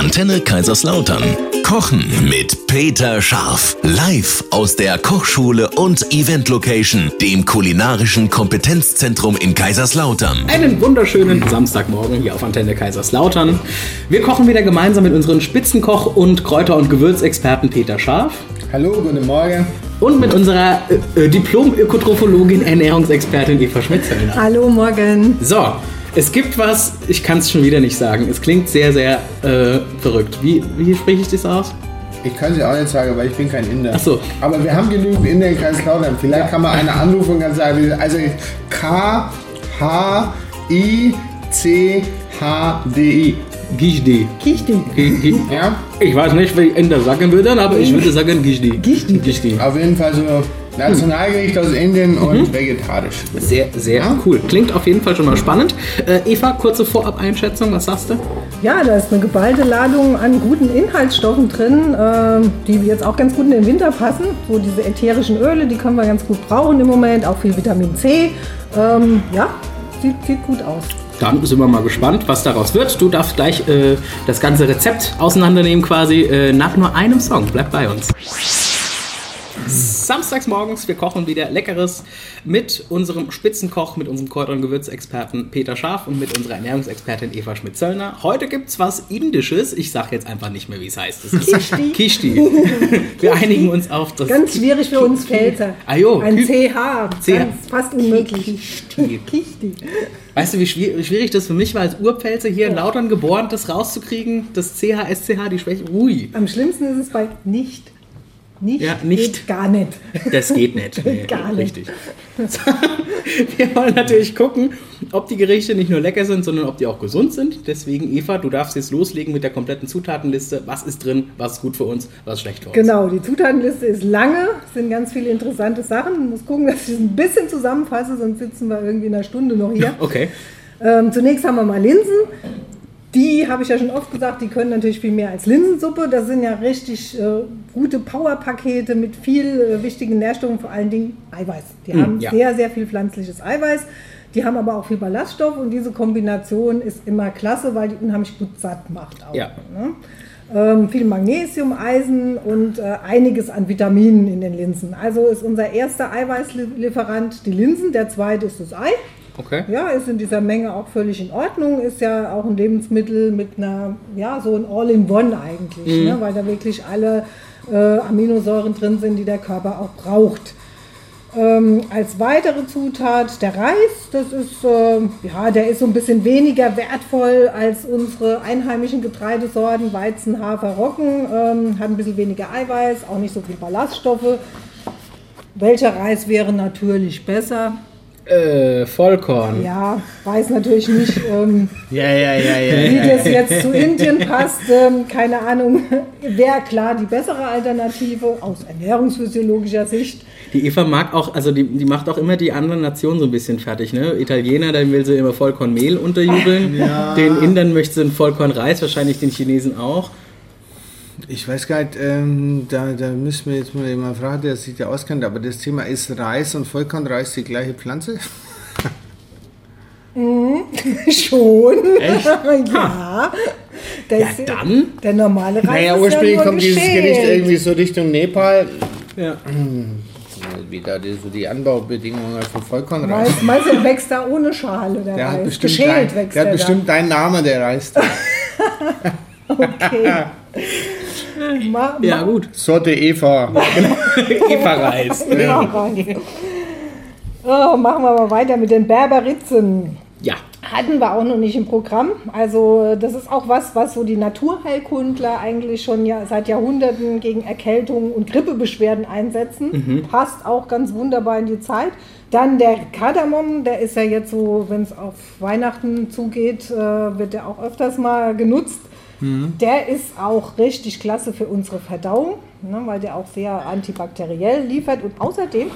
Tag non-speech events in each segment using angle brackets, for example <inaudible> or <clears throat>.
Antenne Kaiserslautern. Kochen mit Peter Scharf. Live aus der Kochschule und Event Location, dem kulinarischen Kompetenzzentrum in Kaiserslautern. Einen wunderschönen Samstagmorgen hier auf Antenne Kaiserslautern. Wir kochen wieder gemeinsam mit unseren Spitzenkoch- und Kräuter- und Gewürzexperten Peter Scharf Hallo, guten Morgen. und mit unserer äh, äh, Diplom-Ökotrophologin, Ernährungsexpertin Eva Schmitzellner. Hallo, morgen. So, es gibt was, ich kann es schon wieder nicht sagen. Es klingt sehr, sehr äh, verrückt. Wie, wie spreche ich das aus? Ich kann sie auch nicht sagen, weil ich bin kein Inder. Ach so. Aber wir haben genügend Inder in Kaiserslautern. Vielleicht kann man eine anrufen und kann sagen, also K, H, I, C, H, D, I. Gishdi. Kichti. Ja? Ich weiß nicht, wie Inder sagen würden, aber ich würde sagen Gishdi. Gishdi. Gishdi. Auf jeden Fall so Nationalgericht aus Indien Mhm. und vegetarisch. Sehr, sehr cool. Klingt auf jeden Fall schon mal spannend. Äh, Eva, kurze Vorab-Einschätzung, was sagst du? Ja, da ist eine geballte Ladung an guten Inhaltsstoffen drin, ähm, die jetzt auch ganz gut in den Winter passen. So diese ätherischen Öle, die können wir ganz gut brauchen im Moment. Auch viel Vitamin C. Ähm, ja, sieht, sieht gut aus. Dann sind wir mal gespannt, was daraus wird. Du darfst gleich äh, das ganze Rezept auseinandernehmen quasi äh, nach nur einem Song. Bleib bei uns. Samstags morgens, wir kochen wieder Leckeres mit unserem Spitzenkoch, mit unserem Kräuter- und Gewürzexperten Peter Scharf und mit unserer Ernährungsexpertin Eva Schmidt-Zöllner. Heute gibt's was Indisches. Ich sage jetzt einfach nicht mehr, wie es heißt. Das ist Kishti. Kishti. <laughs> Wir einigen uns auf das Ganz schwierig für uns Pfälzer. Ah, jo. Ein CH, ganz fast unmöglich. Kishti. Kichti. Weißt du, wie schwierig, wie schwierig das für mich war, als Urpfälzer hier in Lautern geboren, das rauszukriegen? Das CH, SCH, die Schwäche. Ui, Am schlimmsten ist es bei nicht. Nicht, Ja, nicht. gar nicht. das geht nicht. <laughs> Nee, Gar nicht. Richtig. <laughs> Wir wollen natürlich gucken, ob die Gerichte nicht nur lecker sind, sondern ob die auch gesund sind. Deswegen, Eva, du darfst jetzt loslegen mit der kompletten Zutatenliste. Was ist drin, was ist gut für uns, was ist schlecht für uns. Genau, die Zutatenliste ist lange, es sind ganz viele interessante Sachen. Ich muss gucken, dass ich es ein bisschen zusammenfasse, sonst sitzen wir irgendwie in einer Stunde noch hier. <laughs> Okay. Ähm, zunächst haben wir mal Linsen. Die habe ich ja schon oft gesagt, die können natürlich viel mehr als Linsensuppe. Das sind ja richtig äh, gute Powerpakete mit viel äh, wichtigen Nährstoffen, vor allen Dingen Eiweiß. Die Mm, haben ja. sehr, sehr viel pflanzliches Eiweiß. Die haben aber auch viel Ballaststoff und diese Kombination ist immer klasse, weil die unheimlich gut satt macht. Auch, Ja. ne? ähm, viel Magnesium, Eisen und äh, einiges an Vitaminen in den Linsen. Also ist unser erster Eiweißlieferant die Linsen, der zweite ist das Ei. Okay. Ja, ist in dieser Menge auch völlig in Ordnung. Ist ja auch ein Lebensmittel mit einer, ja, so ein All-in-One eigentlich, ne? weil da wirklich alle äh, Aminosäuren drin sind, die der Körper auch braucht. Ähm, als weitere Zutat der Reis, das ist, äh, ja, der ist so ein bisschen weniger wertvoll als unsere einheimischen Getreidesorten, Weizen, Hafer, Roggen, ähm, hat ein bisschen weniger Eiweiß, auch nicht so viel Ballaststoffe. Welcher Reis wäre natürlich besser? Äh, Vollkorn. Ja, weiß natürlich nicht, ähm, <laughs> Ja, ja, ja, ja. wie das jetzt zu Indien passt. Ähm, keine Ahnung, <laughs> wäre klar die bessere Alternative aus ernährungsphysiologischer Sicht. Die Eva mag auch, also die, die macht auch immer die anderen Nationen so ein bisschen fertig, ne? Italiener, dann will sie immer Vollkornmehl unterjubeln. <laughs> Den Indern möchte sie einen Vollkornreis, wahrscheinlich den Chinesen auch. Ich weiß gar nicht, ähm, da, da müssen wir jetzt mal jemanden fragen, der sich da auskennt, aber das Thema ist Reis und Vollkornreis die gleiche Pflanze? <laughs> <laughs> Schon. <laughs> ja. Der, Ja, ist- dann. der normale Reis Naja, ist ursprünglich ja kommt dieses geschält. Gericht irgendwie so Richtung Nepal. Ja. Wie da die, so die Anbaubedingungen für Vollkornreis. Meinst, meinst du, wächst da ohne Schale, der, Der hat Reis? bestimmt, Geschält dein, wächst der hat bestimmt deinen Namen, der Reis. Okay. Ma, ma, Ja, gut. Sorte Eva. <laughs> Eva-Reis. Ja, Reis. Oh, machen wir mal weiter mit den Berberitzen. Ja. Hatten wir auch noch nicht im Programm. Also das ist auch was, was so die Naturheilkundler eigentlich schon ja seit Jahrhunderten gegen Erkältungen und Grippebeschwerden einsetzen. Passt auch ganz wunderbar in die Zeit. Dann der Kardamom, der ist ja jetzt so, wenn es auf Weihnachten zugeht, äh, wird der auch öfters mal genutzt. Der ist auch richtig klasse für unsere Verdauung, ne, weil der auch sehr antibakteriell liefert. Und außerdem,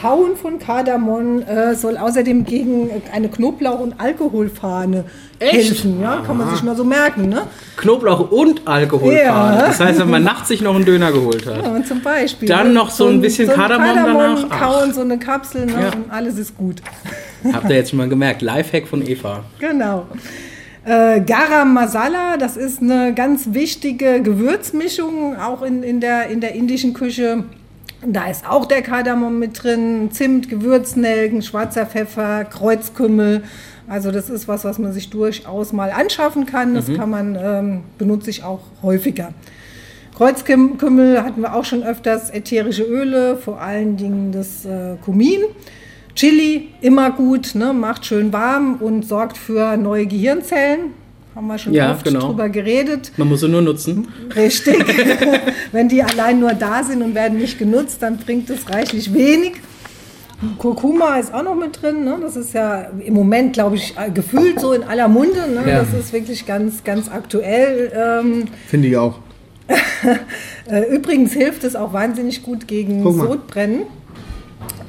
Kauen von Kardamom äh, soll außerdem gegen eine Knoblauch- und Alkoholfahne Echt? helfen. Ja, kann man sich mal so merken. Ne? Knoblauch und Alkoholfahne. Ja. Das heißt, wenn man nachts sich noch einen Döner geholt hat. Ja, und zum Beispiel. Dann noch so ein bisschen Kardamom danach. Ach. Kauen, so eine Kapsel ne, Ja. und alles ist gut. Habt ihr jetzt schon mal gemerkt. Lifehack von Eva. Genau. Äh, Garam Masala, das ist eine ganz wichtige Gewürzmischung, auch in, in, der, in der indischen Küche. Da ist auch der Kardamom mit drin, Zimt, Gewürznelken, schwarzer Pfeffer, Kreuzkümmel. Also das ist was, was man sich durchaus mal anschaffen kann. Das kann man, ähm, benutze ich auch häufiger. Kreuzkümmel hatten wir auch schon öfters, ätherische Öle, vor allen Dingen das äh, Kumin. Chili, immer gut, ne, macht schön warm und sorgt für neue Gehirnzellen. Haben wir schon Ja, oft genau. drüber geredet. Man muss sie nur nutzen. Richtig. <laughs> <laughs> Wenn die allein nur da sind und werden nicht genutzt, dann bringt es reichlich wenig. Kurkuma ist auch noch mit drin. Ne? Das ist ja im Moment, glaube ich, äh, gefühlt so in aller Munde. Ne? Ja. Das ist wirklich ganz, ganz aktuell. Ähm, Finde ich auch. <laughs> äh, übrigens hilft es auch wahnsinnig gut gegen. Sodbrennen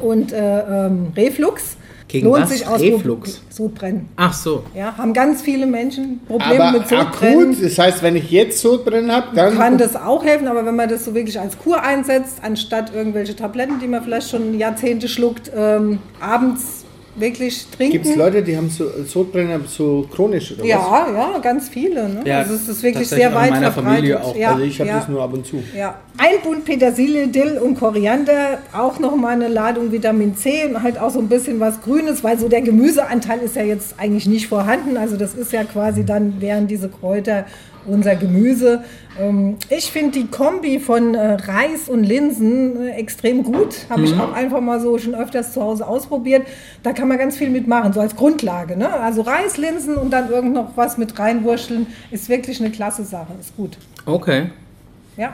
und äh, ähm, Reflux. Gegen Lohnt was? sich aus Reflux? Sodbrennen. Ach so. Ja, haben ganz viele Menschen Probleme Aber mit Sodbrennen. akut, das heißt, wenn ich jetzt Sodbrennen habe, dann kann das auch helfen, aber wenn man das so wirklich als Kur einsetzt, anstatt irgendwelche Tabletten, die man vielleicht schon Jahrzehnte schluckt, ähm, abends wirklich trinken. gibt es Leute, die haben so, Sodbrennen so chronisch oder was? ja, ja, ganz viele. Ne? Ja, also es ist wirklich sehr auch in weit meiner verbreitet. Familie auch. Ja, Also ich habe ja, das nur ab und zu. ja. Ein Bund Petersilie, Dill und Koriander, auch nochmal eine Ladung Vitamin C und halt auch so ein bisschen was Grünes, weil so der Gemüseanteil ist ja jetzt eigentlich nicht vorhanden. Also das ist ja quasi dann, wären diese Kräuter unser Gemüse. Ähm, Ich finde die Kombi von äh, Reis und Linsen äh, extrem gut. Habe ich auch einfach mal so schon öfters zu Hause ausprobiert. Da kann man ganz viel mitmachen, so als Grundlage. Ne? Also Reis, Linsen und dann irgend noch was mit reinwurschteln, ist wirklich eine klasse Sache. Ist gut. Okay. Ja,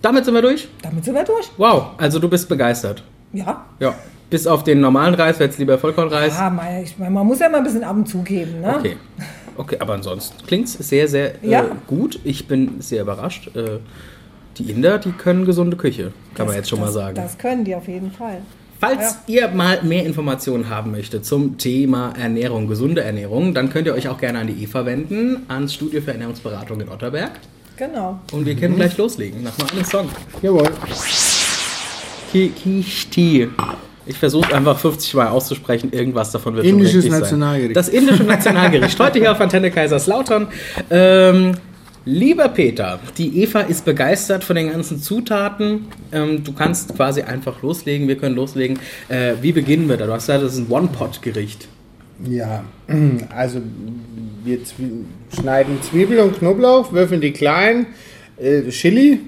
Damit sind wir durch. damit sind wir durch. Wow, also du bist begeistert. Ja. Ja. Bis auf den normalen Reis, jetzt lieber Vollkornreis. Mein, ich meine, man muss ja mal ein bisschen ab und zu geben. Ne? Okay. Okay, aber ansonsten klingt es sehr, sehr äh, Ja. gut. Ich bin sehr überrascht. Äh, die Inder, die können gesunde Küche, kann man Das- jetzt schon mal das, sagen. Das können die auf jeden Fall. Falls ihr mal mehr Informationen haben möchtet zum Thema Ernährung, gesunde Ernährung, dann könnt ihr euch auch gerne an die Eva wenden, ans Studio für Ernährungsberatung in Otterberg. Genau. Und wir können gleich loslegen, nach mal einem Song. Jawohl. Ki- Kishti. Ich versuche einfach 50 Mal auszusprechen, irgendwas davon wird Indisches schon Nationalgericht. Sein. Das indische Nationalgericht. Heute hier auf Antenne Kaiserslautern. Ähm, lieber Peter, die Eva ist begeistert von den ganzen Zutaten. Ähm, du kannst quasi einfach loslegen. Wir können loslegen. Äh, wie beginnen wir da? Du hast gesagt, das ist ein One-Pot-Gericht. Ja, also wir zwie schneiden Zwiebel und Knoblauch, würfeln die klein, äh, Chili,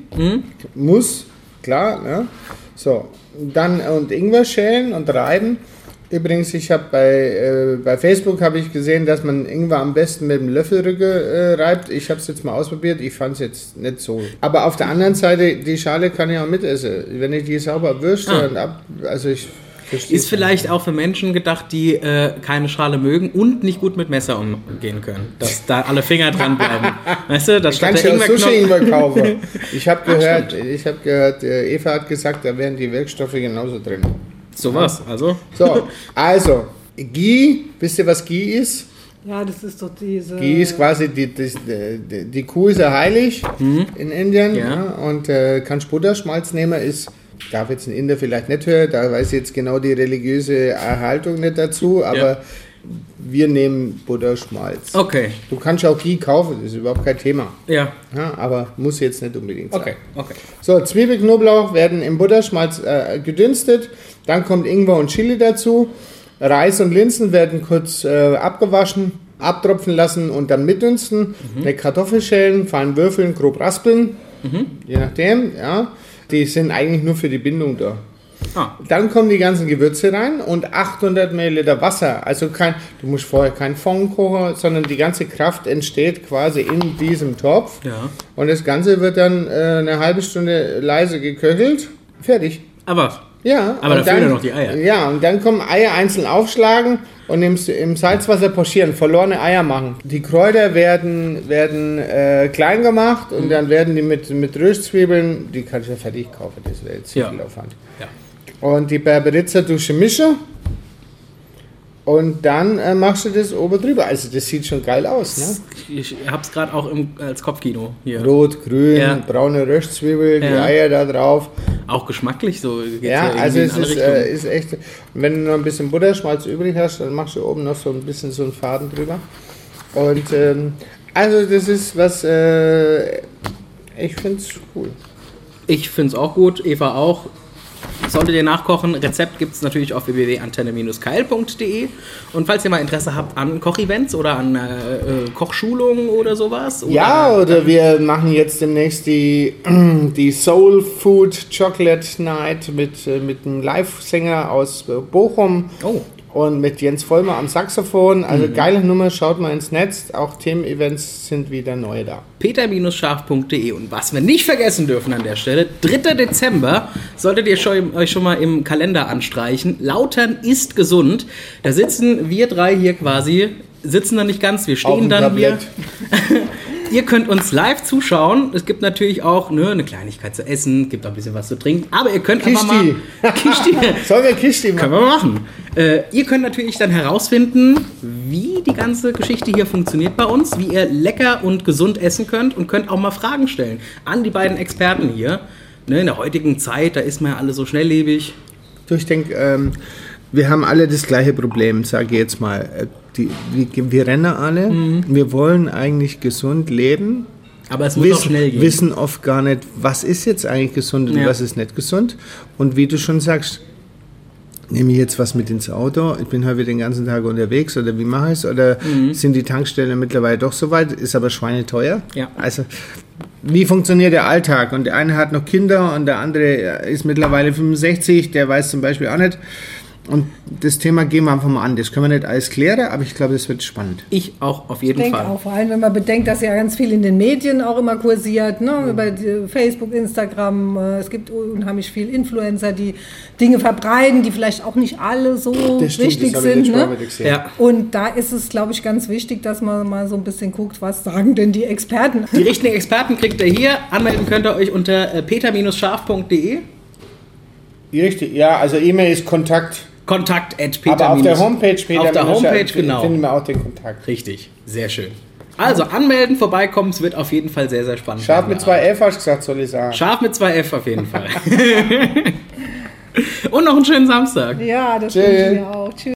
muss, klar, ne? So, dann und Ingwer schälen und reiben. Übrigens, ich habe bei, äh, bei Facebook habe ich gesehen, dass man Ingwer am besten mit dem Löffelrücke äh, reibt. Ich habe es jetzt mal ausprobiert. Ich fand es jetzt nicht so. Aber auf der anderen Seite, die Schale kann ich auch mitessen. Wenn ich die sauber würste Ah. und ab, also ich verstehe Ist vielleicht auch für Menschen gedacht, die äh, keine Schale mögen und nicht gut mit Messer umgehen können. Dass da alle Finger dran bleiben. <laughs> weißt du, das statt Kannst der du Ingwerknopf- Sushi-Ingwer kaufen. <laughs> Ich habe gehört, ich habe gehört, äh, Eva hat gesagt, da wären die Wirkstoffe genauso drin. Sowas, also. So, <laughs> also, Ghee, wisst ihr, was Ghee ist? Ja, das ist doch diese. Ghee ist quasi, die, das- die, die Kuh ist ja heilig in Indien. Mhm. Ja. Ja. und äh, kannst Butterschmalz nehmen, ist, darf jetzt ein Inder vielleicht nicht hören, da weiß ich jetzt genau die religiöse Erhaltung nicht dazu, aber Ja. wir nehmen Butterschmalz. Okay, Du kannst auch Ghee kaufen, das ist überhaupt kein Thema. ja. Ja, aber muss jetzt nicht unbedingt sein. Okay, okay. So, Zwiebel, Knoblauch werden im Butterschmalz äh, gedünstet. Dann kommt Ingwer und Chili dazu. Reis und Linsen werden kurz äh, abgewaschen, abtropfen lassen und dann mitdünsten. Eine Kartoffel schälen, fein würfeln, grob raspeln. Je nachdem, ja. Die sind eigentlich nur für die Bindung da. Ah, Dann kommen die ganzen Gewürze rein und 800 Milliliter Wasser. Also kein, du musst vorher keinen Fond kochen, sondern die ganze Kraft entsteht quasi in diesem Topf. ja. Und das Ganze wird dann äh, eine halbe Stunde leise geköchelt. Fertig. Aber, Ja. Aber und da fehlen ja noch die Eier. Ja, und dann kommen Eier einzeln aufschlagen und im, im Salzwasser pochieren, verlorene Eier machen. Die Kräuter werden, werden äh, klein gemacht Mhm. und dann werden die mit, mit Röstzwiebeln, die kann ich ja fertig kaufen, das wäre jetzt zu Ja. viel Aufwand. ja. Und die Berberitzer-Dusche mische. Und dann äh, machst du das oben drüber. Also das sieht schon geil aus, ne? Ich hab's gerade auch im, als Kopfkino hier. Rot, grün, Ja. braune Röstzwiebel, die. Eier da drauf. Auch geschmacklich so. Ja, also es ist, äh, ist echt. Wenn du noch ein bisschen Butterschmalz übrig hast, dann machst du oben noch so ein bisschen so einen Faden drüber. Und ähm, also das ist was, äh, ich finde es cool. Ich finde es auch gut, Eva auch. Solltet ihr nachkochen, Rezept gibt es natürlich auf www.antenne-keil.de. Und falls ihr mal Interesse habt an Kochevents oder an äh, äh, Kochschulungen oder sowas. Oder Ja, oder wir machen jetzt demnächst die, <clears throat> die Soul Food Chocolate Night mit, äh, mit einem Live-Sänger aus äh, Bochum. Oh. Und mit Jens Vollmer am Saxophon. Also geile Nummer, schaut mal ins Netz. Auch Themen-Events sind wieder neu da. peter-scharf.de. Und was wir nicht vergessen dürfen an der Stelle, 3. Dezember solltet ihr schon, euch schon mal im Kalender anstreichen. Lautern ist gesund. Da sitzen wir drei hier quasi, sitzen da nicht ganz, wir stehen dann hier. <laughs> Ihr könnt uns live zuschauen. Es gibt natürlich auch ne, eine Kleinigkeit zu essen, gibt auch ein bisschen was zu trinken. Aber ihr könnt einfach mal... Kishti. <laughs> Kishti. Sollen wir Kishti Können machen? wir mal machen. Äh, ihr könnt natürlich dann herausfinden, wie die ganze Geschichte hier funktioniert bei uns, wie ihr lecker und gesund essen könnt und könnt auch mal Fragen stellen an die beiden Experten hier. Ne, in der heutigen Zeit, da ist man ja alle so schnelllebig. Du, ich denke, ähm, wir haben alle das gleiche Problem, sage ich jetzt mal. Äh, Die, wir, wir rennen alle, wir wollen eigentlich gesund leben, Aber es muss auch wissen, schnell gehen. wissen oft gar nicht, was ist jetzt eigentlich gesund und Ja. was ist nicht gesund. Und wie du schon sagst, nehme ich jetzt was mit ins Auto, ich bin heute den ganzen Tag unterwegs oder wie mache ich es? Oder Mhm. sind die Tankstellen mittlerweile doch so weit, ist aber schweineteuer? Ja. Also wie funktioniert der Alltag? Und der eine hat noch Kinder und der andere ist mittlerweile 65, der weiß zum Beispiel auch nicht. Und das Thema gehen wir einfach mal an. Das können wir nicht alles klären, aber ich glaube, das wird spannend. Ich auch auf Ich jeden denke Fall. auch, vor allem wenn man bedenkt, dass ja ganz viel in den Medien auch immer kursiert, ne? über die Facebook, Instagram. äh, Es gibt unheimlich viel Influencer, die Dinge verbreiten, die vielleicht auch nicht alle so richtig habe ich sind. letztes Mal Ne? Ja. Und da ist es, glaube ich, ganz wichtig, dass man mal so ein bisschen guckt, was sagen denn die Experten. Die richtigen Experten kriegt ihr hier. Anmelden könnt ihr euch unter äh, peter-scharf.de. Richtig, ja, also E-Mail ist Kontakt. Kontakt at peter Aber auf der Homepage, Peter, Auf der Homepage, genau. finden wir auch den Kontakt. Richtig, sehr schön. Also anmelden, vorbeikommen, es wird auf jeden Fall sehr, sehr spannend. Scharf mit zwei F, hast du gesagt, soll ich sagen. Scharf mit zwei F auf jeden Fall. <laughs> Und noch einen schönen Samstag. Ja, das Tschüss. wünsche ich mir auch. Tschüss.